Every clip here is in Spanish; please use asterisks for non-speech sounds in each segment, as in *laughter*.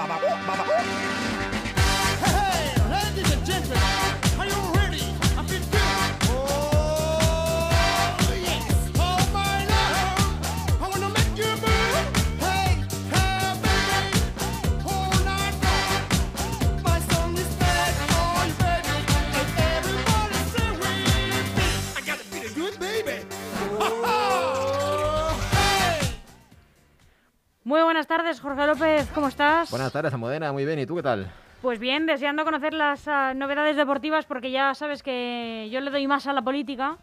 Muy buenas tardes, Jorge López, ¿cómo estás? Buenas tardes, Amodena, muy bien, ¿y tú qué tal? Pues bien, deseando conocer las ah, novedades deportivas porque ya sabes que yo le doy más a la política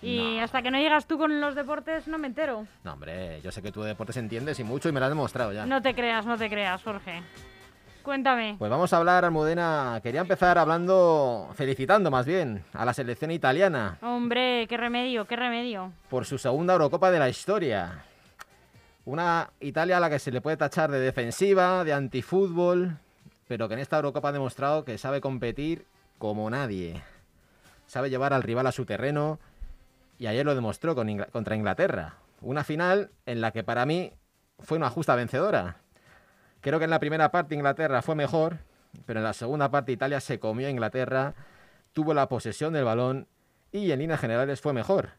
y hasta que no llegas tú con los deportes no me entero. No, hombre, yo sé que tú de deportes entiendes y mucho y me lo has demostrado ya. No te creas, no te creas, Jorge. Cuéntame. Pues vamos a hablar, Almudena. Quería empezar hablando, felicitando más bien, a la selección italiana Hombre, qué remedio, qué remedio. por su segunda Eurocopa de la historia. Una Italia a la que se le puede tachar de defensiva, de antifútbol, pero que en esta Eurocopa ha demostrado que sabe competir como nadie. Sabe llevar al rival a su terreno y ayer lo demostró contra Inglaterra. Una final en la que para mí fue una justa vencedora. Creo que en la primera parte Inglaterra fue mejor, pero en la segunda parte Italia se comió a Inglaterra, tuvo la posesión del balón y en líneas generales fue mejor.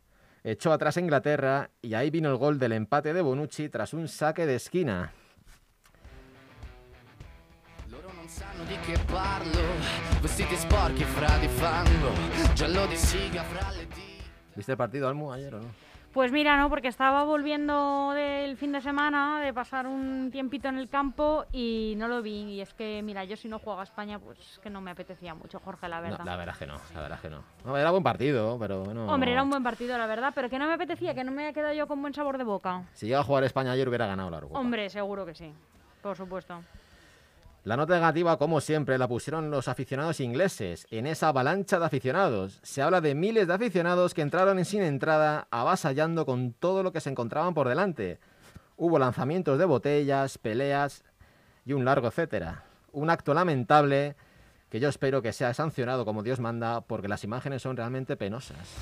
Echó atrás a Inglaterra y ahí vino el gol del empate de Bonucci tras un saque de esquina. ¿Viste el partido, Almu, ayer o no? Pues mira, no, porque estaba volviendo del fin de semana, de pasar un tiempito en el campo y no lo vi. Y es que, mira, yo si no juego a España, pues que no me apetecía mucho, Jorge, la verdad. No, la verdad es que no, la verdad es que no. No, Era buen partido, pero no. Hombre, era un buen partido, la verdad, pero que no me apetecía, que no me había quedado yo con buen sabor de boca. Si llega a jugar España ayer hubiera ganado la Eurocopa. Hombre, seguro que sí, por supuesto. La nota negativa, como siempre, la pusieron los aficionados ingleses en esa avalancha de aficionados. Se habla de miles de aficionados que entraron en sin entrada, avasallando con todo lo que se encontraban por delante. Hubo lanzamientos de botellas, peleas y un largo etcétera. Un acto lamentable que yo espero que sea sancionado como Dios manda, porque las imágenes son realmente penosas.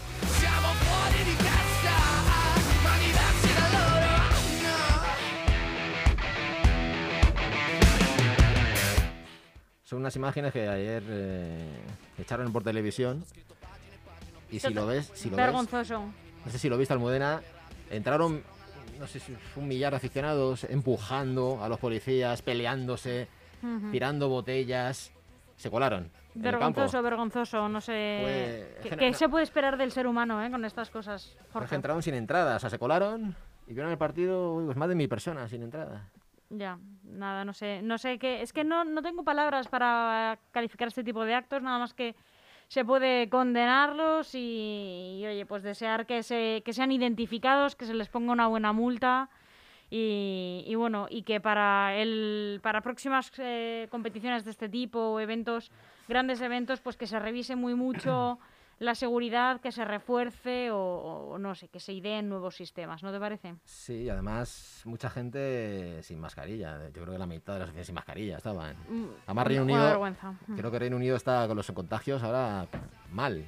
Son unas imágenes que ayer eh, echaron por televisión. Y si lo ves, si lo ves, Vergonzoso. no sé si lo viste Almudena, entraron, no sé si un millar de aficionados empujando a los policías, peleándose, tirando botellas, se colaron. Vergonzoso, vergonzoso, no sé. ¿Qué, que se puede esperar del ser humano eh, con estas cosas, Jorge? entraron sin entrada, o sea, se colaron y vieron el partido pues más de mil personas sin entrada. Ya, nada, no sé, no sé qué, es que no, no tengo palabras para calificar este tipo de actos, nada más que se puede condenarlos y, oye, pues desear que, se, que sean identificados, que se les ponga una buena multa y, y bueno, y que para el para próximas eh, competiciones de este tipo o eventos, grandes eventos, pues que se revise muy mucho *clears throat* la seguridad, que se refuerce o, o no sé, que se ideen nuevos sistemas, ¿no te parece? Sí, además mucha gente sin mascarilla. Yo creo que la mitad de la sociedad sin mascarilla estaban. Mm, Además, Reino Unido, vergüenza. Mm. creo que Reino Unido está con los contagios ahora mal.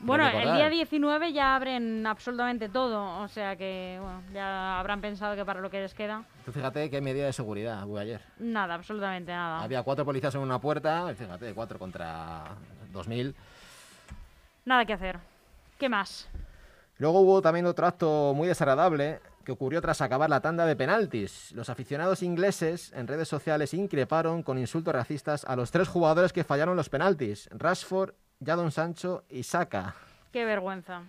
Bueno, el día 19 ya abren absolutamente todo, o sea que bueno, ya habrán pensado que para lo que les queda, Tú fíjate qué medida de seguridad hubo ayer. nada, absolutamente nada. Había cuatro policías en una puerta, fíjate, cuatro contra 2000. Nada que hacer. ¿Qué más? Luego hubo también otro acto muy desagradable que ocurrió tras acabar la tanda de penaltis. Los aficionados ingleses en redes sociales increparon con insultos racistas a los tres jugadores que fallaron los penaltis, Rashford, Jadon Sancho y Saka. Qué vergüenza.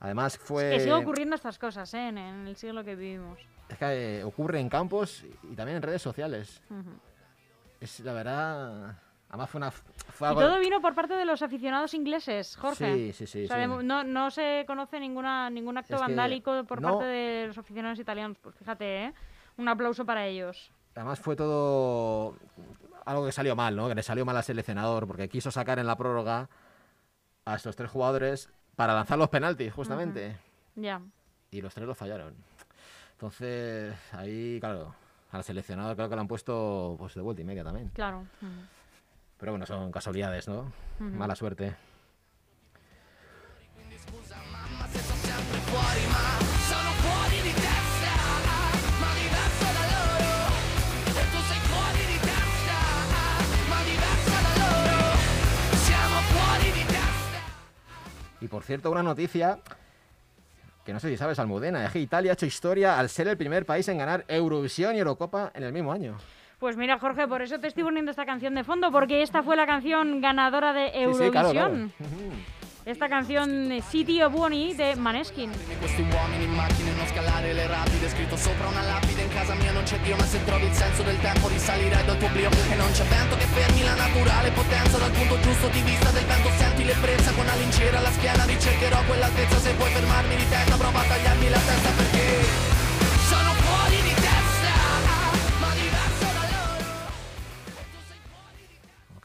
Además fue... Que sigue ocurriendo estas cosas, ¿eh? En, el siglo que vivimos. Es que eh, ocurre en campos y también en redes sociales. Ujú. Es la verdad... Además fue una... Fue Y todo vino por parte de los aficionados ingleses, Jorge. Sí, sí, sí. O sea, sí. de mo- no, no se conoce ninguna, ningún acto Es vandálico por no- parte de los aficionados italianos. Pues fíjate, ¿eh? Un aplauso para ellos. Además fue todo algo que salió mal, ¿no? Que le salió mal al seleccionador porque quiso sacar en la prórroga a estos tres jugadores para lanzar los penaltis, justamente. Ya. Y los tres los fallaron. Entonces, ahí, claro, al seleccionador creo que lo han puesto pues de vuelta y media también. Claro. Pero bueno, son casualidades, ¿no? Mala suerte. Y por cierto, una noticia que no sé si sabes, Almudena, es que Italia ha hecho historia al ser el primer país en ganar Eurovisión y Eurocopa en el mismo año. Pues mira, Jorge, por eso te estoy poniendo esta canción de fondo, porque esta fue la canción ganadora de Eurovisión. Esta canzone City of Buoni de Maneskin.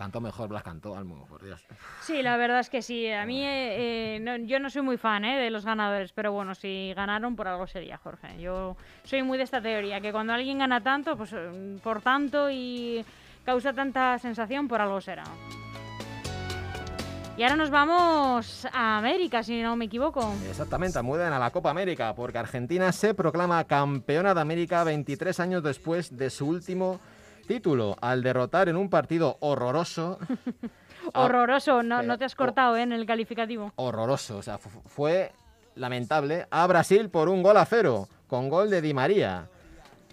Cantó mejor Blas Cantó, Almo, por Dios. Sí, la verdad es que sí. A mí, eh, eh, no- yo no soy muy fan eh, de los ganadores, pero bueno, si ganaron, por algo sería, Jorge. Yo soy muy de esta teoría, que cuando alguien gana tanto, pues eh, por tanto y causa tanta sensación, por algo será. Y ahora nos vamos a América, si no me equivoco. Exactamente, muden a la Copa América, porque Argentina se proclama campeona de América 23 años después de su último título, al derrotar en un partido horroroso. a- *laughs* Horroroso, no, no te has cortado eh, en el calificativo. horroroso, o sea, fu- fue lamentable a Brasil por un gol a cero, con gol de Di María.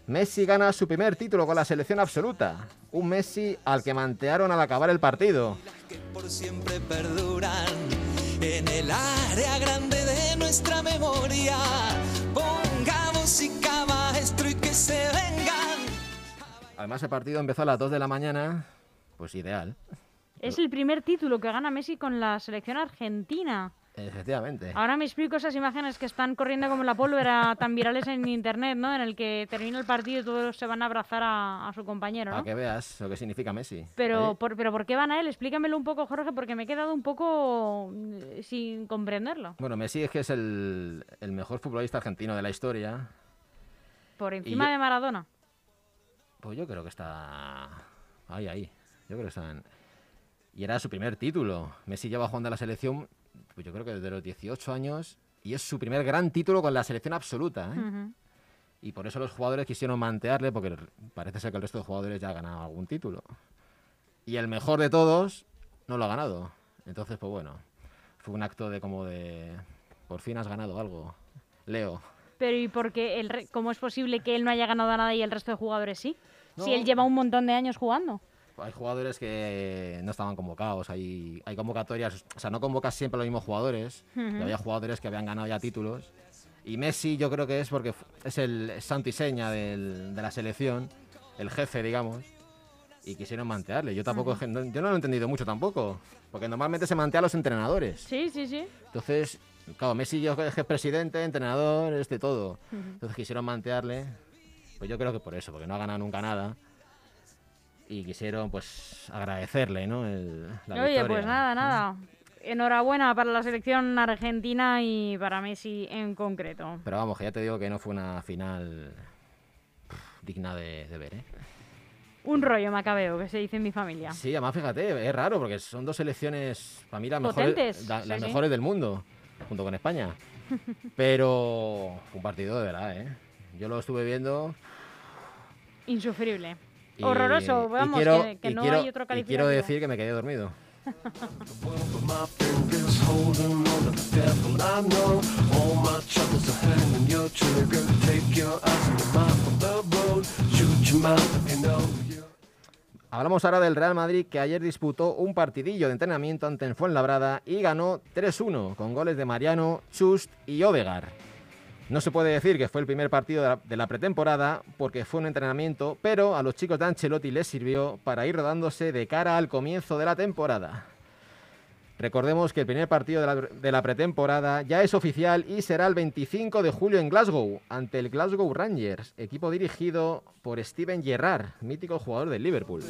Messi gana su primer título con la selección absoluta, un Messi al que mantearon al acabar el partido. que por siempre perduran en el área grande de nuestra memoria. Ponga música, maestro, y que se vengan. Además el partido empezó a las 2 de la mañana, pues ideal, Es el primer título que gana Messi con la selección argentina. efectivamente. Ahora me explico esas imágenes que están corriendo como la pólvora tan virales en internet, ¿no? En el que termina el partido y todos se van a abrazar a, a su compañero, Para ¿no? que veas lo que significa Messi. Pero por, pero ¿por qué van a él? Explícamelo un poco, Jorge, porque me he quedado un poco mm, sin comprenderlo. Bueno, Messi es que es el, el mejor futbolista argentino de la historia. Por encima yo- de Maradona. Pues yo creo que está ahí, ahí. Yo creo que está en- Y era su primer título. Messi lleva jugando a la selección, pues yo creo que desde los 18 años. Y es su primer gran título con la selección absoluta. ¿eh? Y por eso los jugadores quisieron mantearle, porque parece ser que el resto de jugadores ya ha ganado algún título. Y el mejor de todos no lo ha ganado. Entonces, pues bueno, fue un acto de como de... Por fin has ganado algo. Leo. Pero ¿y por qué el re- cómo es posible que él no haya ganado nada y el resto de jugadores sí? Si No. él lleva un montón de años jugando. Hay jugadores que no estaban convocados, hay, hay convocatorias, o sea, no convocas siempre a los mismos jugadores, y Ujú. había jugadores que habían ganado ya títulos. Y Messi yo creo que es porque es el santo y seña del- de la selección, el jefe, digamos, y quisieron mantearle. Yo tampoco, no- yo no lo he entendido mucho tampoco, porque normalmente se mantea a los entrenadores. Sí, sí, sí. Entonces, claro, Messi yo es presidente, entrenador, es de todo. Entonces quisieron mantearle, pues yo creo que por eso, porque no ha ganado nunca nada. Y quisieron, pues, agradecerle, ¿no? El, la Oye, victoria. pues nada, nada. Enhorabuena para la selección argentina y para Messi en concreto. Pero vamos, que ya te digo que no fue una final pff, digna de, de ver, ¿eh? Un rollo macabeo, que se dice en mi familia. Sí, además fíjate, es raro porque son dos selecciones, para mí, las mejores, Potentes, la- sí, las sí. mejores del mundo, junto con España. Pero un partido de verdad, ¿eh? Yo lo estuve viendo Insufrible. y, Horroroso, y vamos, quiero, que, que y no quiero- hay otro y calificativo. quiero decir que me quedé dormido. *laughs* Hablamos ahora del Real Madrid que ayer disputó un partidillo de entrenamiento ante el Fuenlabrada y ganó 3-1 con goles de Mariano, Chust y Odegar. No se puede decir que fue el primer partido de la, de la pretemporada porque fue un entrenamiento, pero a los chicos de Ancelotti les sirvió para ir rodándose de cara al comienzo de la temporada. Recordemos que el primer partido de la, pretemporada ya es oficial y será el 25 de julio en Glasgow, ante el Glasgow Rangers, equipo dirigido por Steven Gerrard, mítico jugador del Liverpool.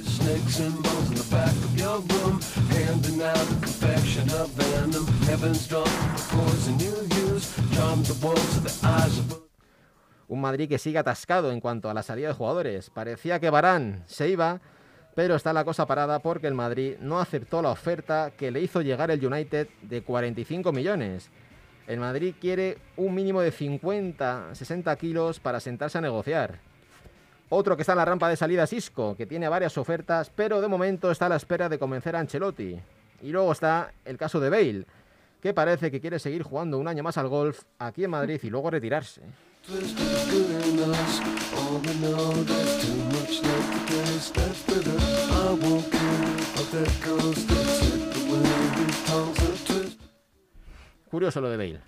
Un Madrid que sigue atascado en cuanto a la salida de jugadores. Parecía que Barán se iba, pero está la cosa parada porque el Madrid no aceptó la oferta que le hizo llegar el United de 45 millones. El Madrid quiere un mínimo de 50, 60 kilos para sentarse a negociar. Otro que está en la rampa de salida es Isco, que tiene varias ofertas, pero de momento está a la espera de convencer a Ancelotti. Y luego está el caso de Bale, que parece que quiere seguir jugando un año más al golf aquí en Madrid y luego retirarse. Curioso lo de Bale.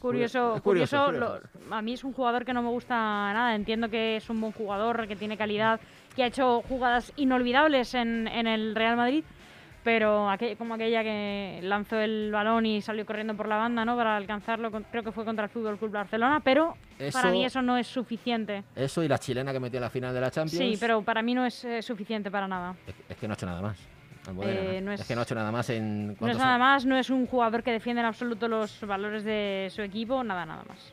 Curioso, curioso, curioso, lo- a mí es un jugador que no me gusta nada. Entiendo que es un buen jugador, que tiene calidad, que ha hecho jugadas inolvidables en, en el Real Madrid, pero como aquella que lanzó el balón y salió corriendo por la banda, ¿no? Para alcanzarlo, creo que fue contra el Fútbol Club Barcelona, pero para mí eso no es suficiente. Eso y la chilena que metió en la final de la Champions. Sí, pero para mí no es eh, suficiente para nada. Es, es que no ha hecho nada más. Eh, no es... es- que no ha hecho nada más en... No es ¿cuántos nada son? más, no es un jugador que defiende en absoluto los valores de su equipo, nada, nada más.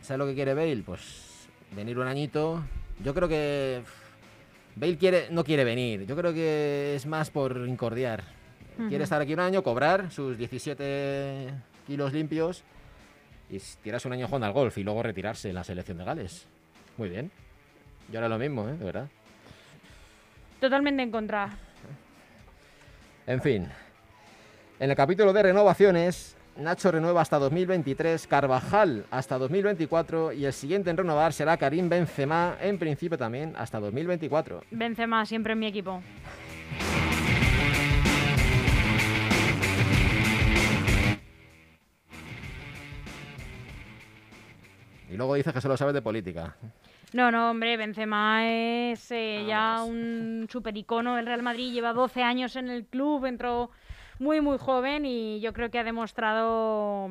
¿Sabes lo que quiere Bale? Pues venir un añito. Yo creo que Bale quiere, no quiere venir. Yo creo que es más por incordiar. Quiere estar aquí un año, cobrar sus 17 kilos limpios y s- tirarse un año jugando al golf y luego retirarse en la selección de Gales. Muy bien. Yo haré lo mismo, ¿eh? De verdad. Totalmente en contra. En fin. En el capítulo de renovaciones, Nacho renueva hasta 2023, Carvajal hasta 2024 y el siguiente en renovar será Karim Benzema, en principio también hasta 2024. Benzema siempre en mi equipo. Y luego dices que solo sabes de política. No, no, hombre, Benzema es eh, ya Vamos. un super icono del Real Madrid, lleva 12 años en el club, entró muy, muy joven y yo creo que ha demostrado,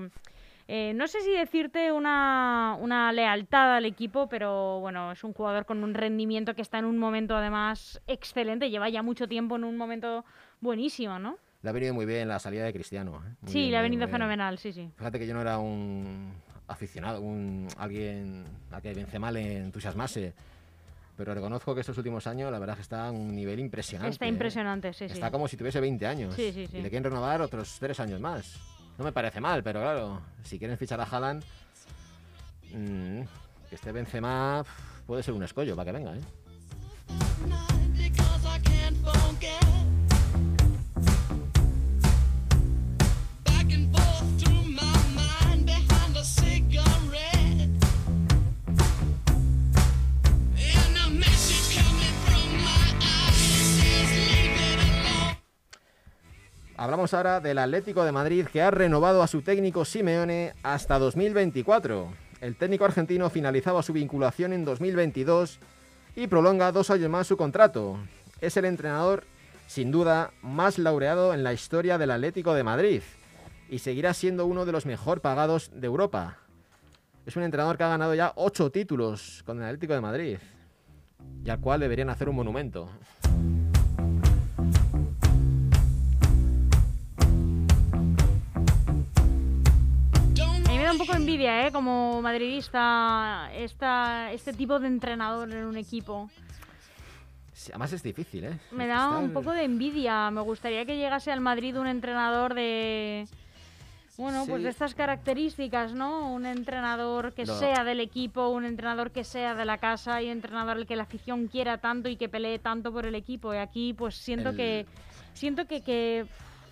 eh, no sé si decirte una, una lealtad al equipo, pero bueno, es un jugador con un rendimiento que está en un momento además excelente, lleva ya mucho tiempo en un momento buenísimo, ¿no? Le ha venido muy bien la salida de Cristiano. ¿eh? Sí, bien, le ha venido bien. fenomenal, sí, sí. Fíjate que yo no era un aficionado, un alguien a que Benzema le entusiasmase. Pero reconozco que estos últimos años la verdad que está a un nivel impresionante. Está ¿eh? impresionante, sí, sí. Está como si tuviese 20 años. Sí, sí, sí. Y le quieren renovar otros 3 años más. No me parece mal, pero claro, si quieren fichar a Haaland, mm, que este Benzema puede ser un escollo para que venga, ¿eh? Hablamos ahora del Atlético de Madrid que ha renovado a su técnico Simeone hasta 2024. El técnico argentino finalizaba su vinculación en 2022 y prolonga dos años más su contrato. Es el entrenador, sin duda, más laureado en la historia del Atlético de Madrid y seguirá siendo uno de los mejor pagados de Europa. Es un entrenador que ha ganado ya ocho títulos con el Atlético de Madrid y al cual deberían hacer un monumento. Envidia, ¿eh? Como madridista, esta, este tipo de entrenador en un equipo. Sí, Además es difícil, ¿eh? Me da un poco de envidia. Me gustaría que llegase al Madrid un entrenador de... Bueno, pues de estas características, ¿no? Un entrenador que sea del equipo, un entrenador que sea de la casa y un entrenador al que la afición quiera tanto y que pelee tanto por el equipo. Y aquí pues siento El- que siento que, que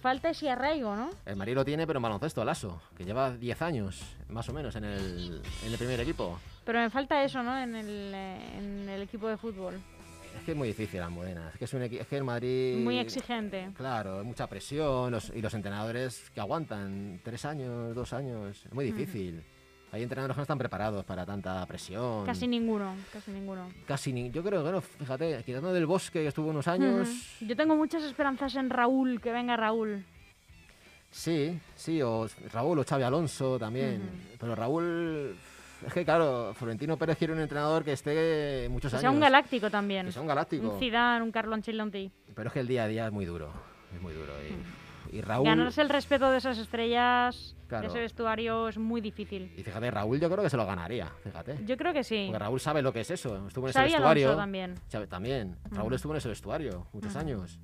falta ese arraigo, ¿no? El Madrid lo tiene, pero en baloncesto, Lasso, que lleva 10 años, más o menos, en el, en el primer equipo. Pero me falta eso, ¿no? En el, eh, en el equipo de fútbol. Es que es muy difícil, Almudena. Es que, es, un es que el Madrid... Muy exigente. Claro, mucha presión los- y los entrenadores que aguantan tres años, dos años. Es muy difícil. Hay entrenadores que no están preparados para tanta presión. Casi ninguno, casi ninguno. Casi ni... Yo creo que, no, fíjate, quitando del bosque que estuvo unos años... Yo tengo muchas esperanzas en Raúl, que venga Raúl. Sí, sí, o Raúl o Xavi Alonso también. Pero Raúl... Es que, claro, Florentino Pérez quiere un entrenador que esté muchos Que años. sea un galáctico también. Que sea un galáctico. Un Zidane, un Carlo Ancelotti. Pero es que el día a día es muy duro. Es muy duro. Y, y Raúl. Ganarse el respeto de esas estrellas, Claro. de ese vestuario, es muy difícil. Y fíjate, Raúl yo creo que se lo ganaría, fíjate. Yo creo que sí. Porque Raúl sabe lo que es eso. Estuvo en ese vestuario. Alonso también. Xavi- también. Raúl estuvo en ese vestuario muchos años.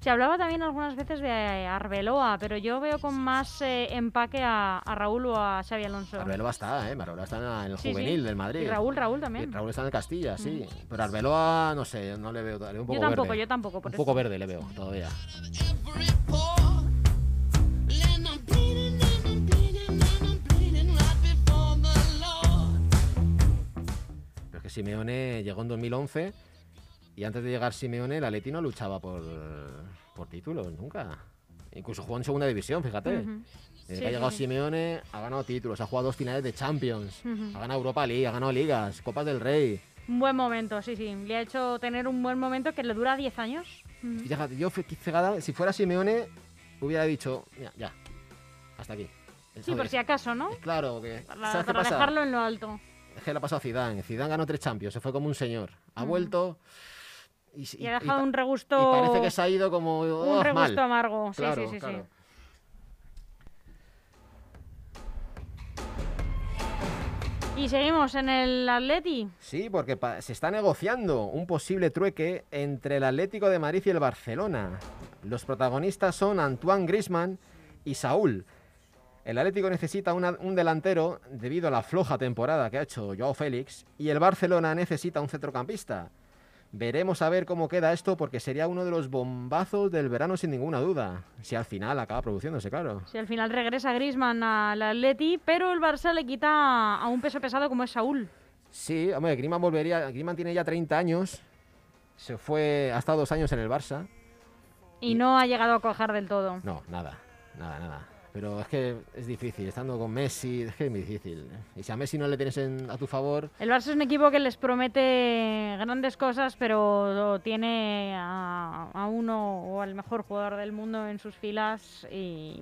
Se hablaba también algunas veces de Arbeloa, pero yo veo con más eh, empaque a, a Raúl o a Xavi Alonso. Arbeloa está, ¿eh? Arbeloa está en el Sí, sí. juvenil del Madrid. Y Raúl, Raúl Y también. Raúl está en el Castilla, sí. Pero Arbeloa, no sé, no le veo. Le veo un poco Yo tampoco, verde. yo tampoco. Por Un eso. poco verde le veo todavía. Simeone llegó en 2011 y antes de llegar Simeone, el Atleti no luchaba por, por títulos, nunca. Incluso jugó en segunda división, fíjate. Ujú. Desde Sí, que ha llegado sí. Simeone, ha ganado títulos, ha jugado dos finales de Champions, ha ganado Europa League, ha ganado ligas, Copas del Rey. Un buen momento, sí, sí. Le ha hecho tener un buen momento que le dura 10 años. Ujú. Fíjate, yo si fuera Simeone, hubiera dicho, "Mira, ya, hasta aquí. Sí, por si acaso, ¿no? Claro, que, Para, dejarlo en lo alto. Es que le ha pasado a Zidane. Zidane ganó tres Champions, se fue como un señor. Ha vuelto y, Y ha dejado un regusto. y parece que se ha ido como un oh, regusto mal. amargo. Sí, Claro, sí, sí, claro. sí. Y seguimos en el Atleti. Sí, porque se está negociando un posible trueque entre el Atlético de Madrid y el Barcelona. Los protagonistas son Antoine Griezmann y Saúl. El Atlético necesita una- un delantero debido a la floja temporada que ha hecho Joao Félix y el Barcelona necesita un centrocampista. Veremos a ver cómo queda esto porque sería uno de los bombazos del verano sin ninguna duda. Si al final acaba produciéndose, claro. Si al final regresa Griezmann al Atleti, pero el Barça le quita a un peso pesado como es Saúl. Sí, hombre, Griezmann volvería. Griezmann tiene ya 30 años. Se fue, ha estado dos años en el Barça. Y no ha llegado a cuajar del todo. No, nada, nada, nada. Pero es que es difícil, estando con Messi, es que es muy difícil. Y si a Messi no le tienes en- a tu favor, El Barça es un equipo que les promete grandes cosas, pero tiene a, a uno o al mejor jugador del mundo en sus filas y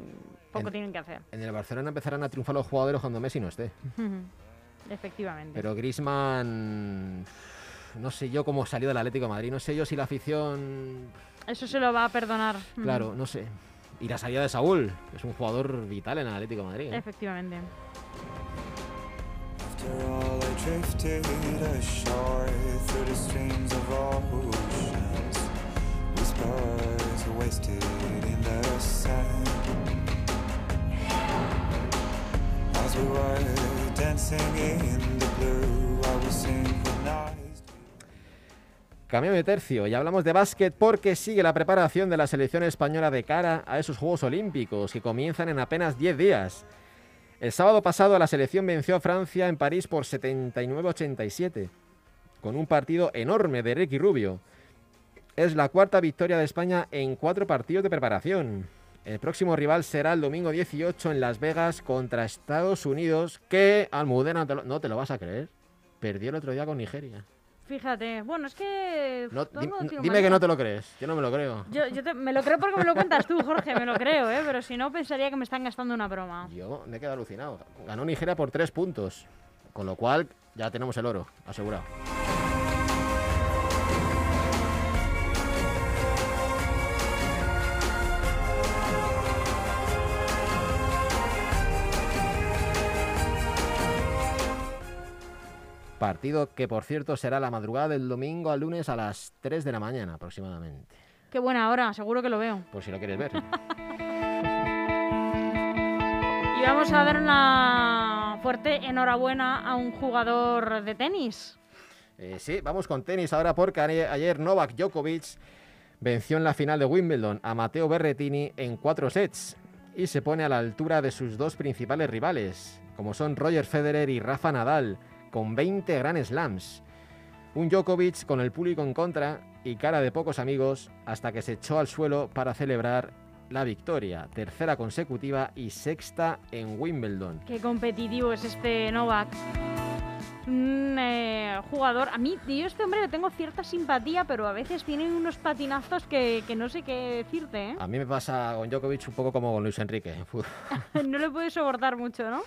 poco En- tienen que hacer. en el Barcelona empezarán a triunfar los jugadores cuando Messi no esté. *laughs* Efectivamente. Pero Griezmann, no sé yo cómo salió del Atlético de Madrid, no sé yo si la afición, Eso se lo va a perdonar. claro, no sé. Y la salida de Saúl, que es un jugador vital en el Atlético de Madrid. ¿eh? Efectivamente. Cambio de tercio y hablamos de básquet porque sigue la preparación de la selección española de cara a esos Juegos Olímpicos que comienzan en apenas 10 días. El sábado pasado la selección venció a Francia en París por 79-87, con un partido enorme de Ricky Rubio. Es la cuarta victoria de España en cuatro partidos de preparación. El próximo rival será el domingo 18 en Las Vegas contra Estados Unidos, que Almudena, no te lo- no te lo vas a creer, perdió el otro día con Nigeria. Fíjate, bueno, es que... No, todo dime que no te lo crees. Yo no me lo creo. Yo, yo te- me lo creo porque me lo cuentas tú, Jorge, me lo creo, ¿eh? Pero si no, pensaría que me están gastando una broma. Yo me he quedado alucinado. Ganó Nigeria por tres puntos. Con lo cual ya tenemos el oro asegurado. Partido que, por cierto, será la madrugada del domingo al lunes a las 3 de la mañana aproximadamente. Qué buena hora, seguro que lo veo. Por si lo quieres ver. *laughs* Y vamos a dar una fuerte enhorabuena a un jugador de tenis. Eh, sí, vamos con tenis ahora porque ayer- Novak Djokovic venció en la final de Wimbledon a Matteo Berrettini en cuatro sets y se pone a la altura de sus dos principales rivales, como son Roger Federer y Rafa Nadal, con 20 Grand Slams. Un Djokovic con el público en contra y cara de pocos amigos hasta que se echó al suelo para celebrar la victoria, tercera consecutiva y sexta en Wimbledon. Qué competitivo es este Novak. Un eh, jugador. A mí, yo este hombre le tengo cierta simpatía, pero a veces tiene unos patinazos que, que no sé qué decirte, ¿eh? A mí me pasa con Djokovic un poco como con Luis Enrique. *laughs* no le puedes soportar mucho, ¿no?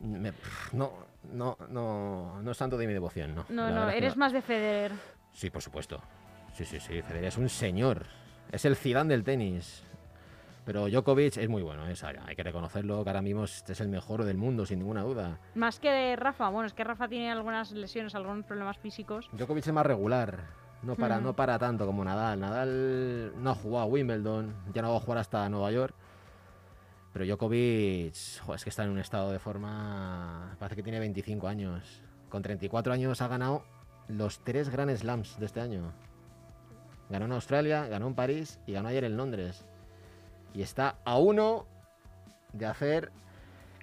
*laughs* Me- no, no, no, no es tanto de mi devoción, ¿no? No, no, eres más de Federer. Sí, por supuesto. Sí, sí, sí. Federer es un señor. Es el Zidane del tenis. Pero Djokovic es muy bueno, es- hay que reconocerlo, que ahora mismo es es el mejor del mundo, sin ninguna duda. Más que Rafa. Bueno, es que Rafa tiene algunas lesiones, algunos problemas físicos. Djokovic es más regular, no para, Mm. no para tanto como Nadal. Nadal no ha jugado a Wimbledon, ya no va a jugar hasta Nueva York. Pero Djokovic, jo, es que está en un estado de forma, parece que tiene 25 años. Con 34 años ha ganado los tres Grand Slams de este año. Ganó en Australia, ganó en París y ganó ayer en Londres. Y está a uno de hacer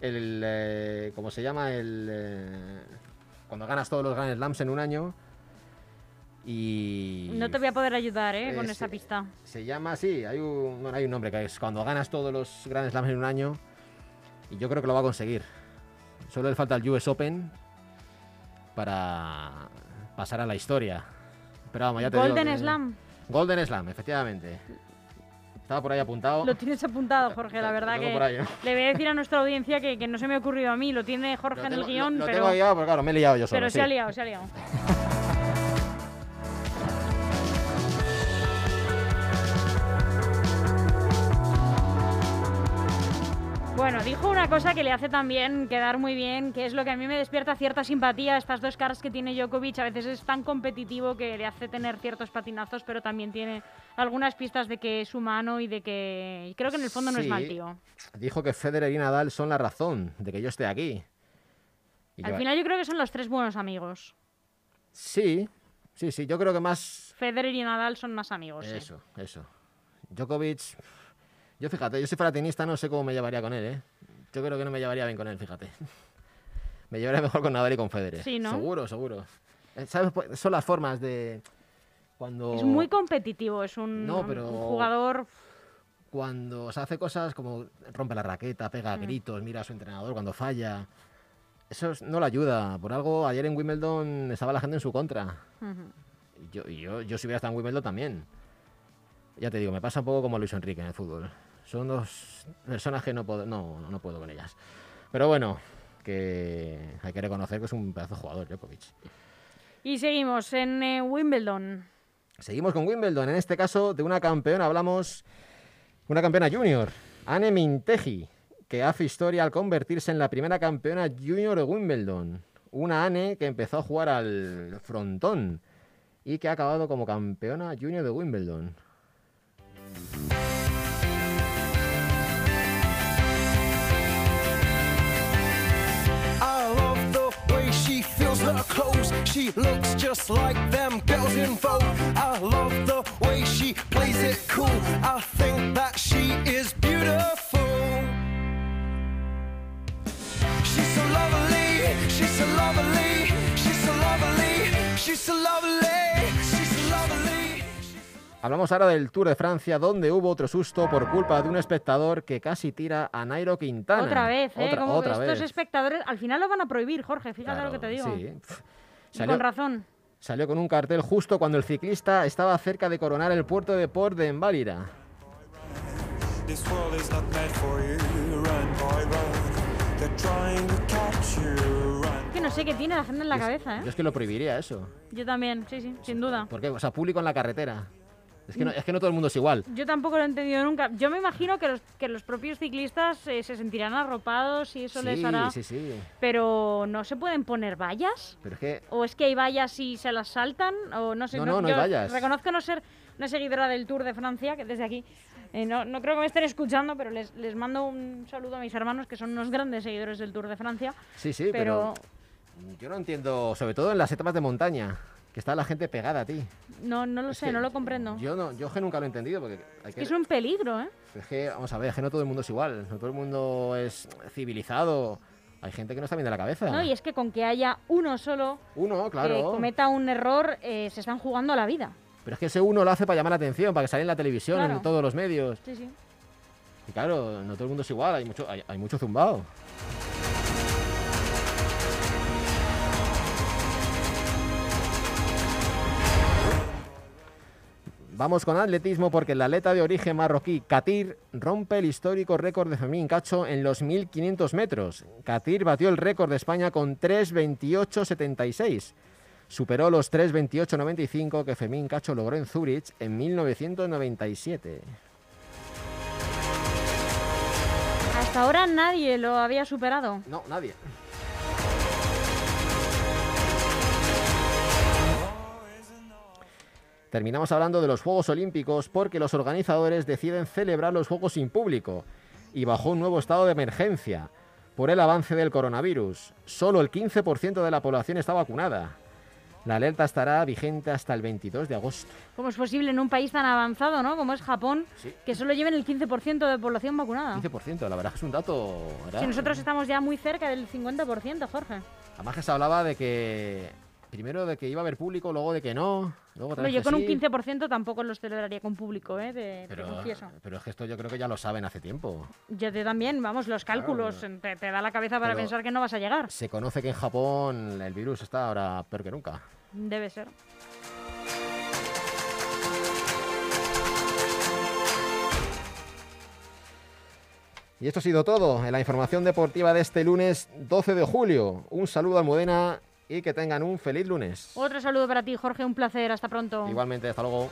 el, eh, ¿cómo se llama? El, eh, cuando ganas todos los Grand Slams en un año. Y. No te voy a poder ayudar, ¿eh? Con esa pista. Se llama así, hay un, bueno, hay un nombre que es cuando ganas todos los Grand Slams en un año. Y yo creo que lo va a conseguir. Solo le falta el US Open para pasar a la historia. Pero vamos, ya te digo Golden que- Slam. Golden Slam, efectivamente. Estaba por ahí apuntado. Lo tienes apuntado, *laughs* Jorge, la verdad que por ahí, ¿no? le voy a decir a nuestra audiencia que, que no se me ha ocurrido a mí, lo tiene Jorge Lo en el lo- guion, lo pero, tengo guiado, porque claro, me he liado yo solo. pero sí. se ha liado, se ha liado. *laughs* Bueno, dijo una cosa que le hace también quedar muy bien, que es lo que a mí me despierta cierta simpatía, estas dos caras que tiene Djokovic, a veces es tan competitivo que le hace tener ciertos patinazos, pero también tiene algunas pistas de que es humano y de que creo que en el fondo no es mal tío. Dijo que Federer y Nadal son la razón de que yo esté aquí. Y Al que- final yo creo que son los tres buenos amigos. Sí, sí, sí. Yo creo que más Federer y Nadal son más amigos. sí. Eso, eso. Djokovic. Yo fíjate, yo si fuera tenista no sé cómo me llevaría con él, ¿eh? Yo creo que no me llevaría bien con él, fíjate. *laughs* Me llevaría mejor con Nadal y con Federer. Sí, ¿no? Seguro, seguro. Eh, ¿Sabes? Pues, Son las formas de cuando Es muy competitivo, es un, No, pero- un jugador... cuando se hace cosas como rompe la raqueta, pega Mm. gritos, mira a su entrenador cuando falla. Eso es- no le ayuda. Por algo ayer en Wimbledon estaba la gente en su contra. Ujú. Y Yo, yo, yo si hubiera estado en Wimbledon también. Ya te digo, me pasa un poco como Luis Enrique en el fútbol. Son dos personas que no puedo, no, no puedo con ellas. Pero bueno, que hay que reconocer que es un pedazo de jugador, Djokovic. Y seguimos en eh, Wimbledon. Seguimos con Wimbledon. En este caso, de una campeona hablamos, una campeona junior, Anne Minteji, que hace historia al convertirse en la primera campeona junior de Wimbledon. Una Anne que empezó a jugar al frontón y que ha acabado como campeona junior de Wimbledon. Her clothes. She looks just like them girls in Vogue. I love the way she plays it cool. I think that she is beautiful. She's so lovely, she's so lovely, she's so lovely, she's so lovely, she's so lovely. Hablamos ahora del Tour de Francia, donde hubo otro susto por culpa de un espectador que casi tira a Nairo Quintana. Otra vez, ¿eh? Otra, Como otra que estos vez. espectadores al final lo van a prohibir, Jorge, fíjate Claro, lo que te digo. sí. Y Salió, con razón. salió con un cartel justo cuando el ciclista estaba cerca de coronar el puerto de Port de. Run. Que no sé qué tiene la gente en la cabeza, Yo ¿eh? es que lo prohibiría eso. Yo también, sí, sí, sin duda. ¿Por qué? O sea, público en la carretera. Es que no, es que no todo el mundo es igual. Yo tampoco lo he entendido nunca. Yo me imagino que los, que los propios ciclistas eh, se sentirán arropados y eso les hará... sí, sí. Pero ¿no se pueden poner vallas? Pero es que ¿O es que hay vallas y se las saltan? O no sé. No, no, no hay vallas. Reconozco no ser una seguidora del Tour de Francia, que desde aquí eh, no, no creo que me estén escuchando, pero les, les mando un saludo a mis hermanos, que son unos grandes seguidores del Tour de Francia. sí, sí, pero... pero yo no entiendo, sobre todo en las etapas de montaña, que está la gente pegada a ti. no, no lo Es sé, que no lo comprendo. Yo no, yo es que nunca lo he entendido porque hay que, Es un peligro, ¿eh? es que, vamos a ver, es que no todo el mundo es igual, no todo el mundo es civilizado. Hay gente que no está bien de la cabeza. ¿no? Y es que con que haya uno solo Uno, que claro. cometa un error, eh, se están jugando la vida. Pero es que ese uno lo hace para llamar la atención, para que salga en la televisión, Claro. en todos los medios. Sí, sí. Y claro, no todo el mundo es igual, hay mucho, hay, hay mucho zumbado. Vamos con atletismo porque el atleta de origen marroquí Katir rompe el histórico récord de Fermín Cacho en los 1500 metros. Katir batió el récord de España con 3.28.76. Superó los 3.28.95 que Fermín Cacho logró en Zurich en 1997. Hasta ahora nadie lo había superado. No, nadie. Terminamos hablando de los Juegos Olímpicos porque los organizadores deciden celebrar los Juegos sin público y bajo un nuevo estado de emergencia por el avance del coronavirus. Solo el 15% de la población está vacunada. La alerta estará vigente hasta el 22 de agosto. ¿Cómo es posible en un país tan avanzado, ¿no? Como es Japón, Sí. que solo lleven el 15% de población vacunada? 15%, la verdad es un dato... Si nosotros estamos ya muy cerca del 50%, Jorge. Además que se hablaba de que primero de que iba a haber público, luego de que no, luego otra Hombre, vez yo con un sí. 15% tampoco los celebraría con público, ¿eh? De, te Pero, confieso. pero es que esto yo creo que ya lo saben hace tiempo. Yo te también, vamos, los cálculos, te, te da la cabeza para pensar que no vas a llegar. Se conoce que en Japón el virus está ahora peor que nunca. Debe ser. Y esto ha sido todo en la información deportiva de este lunes 12 de julio. Un saludo a Almudena y que tengan un feliz lunes. Otro saludo para ti, Jorge, un placer, hasta pronto. Igualmente, hasta luego.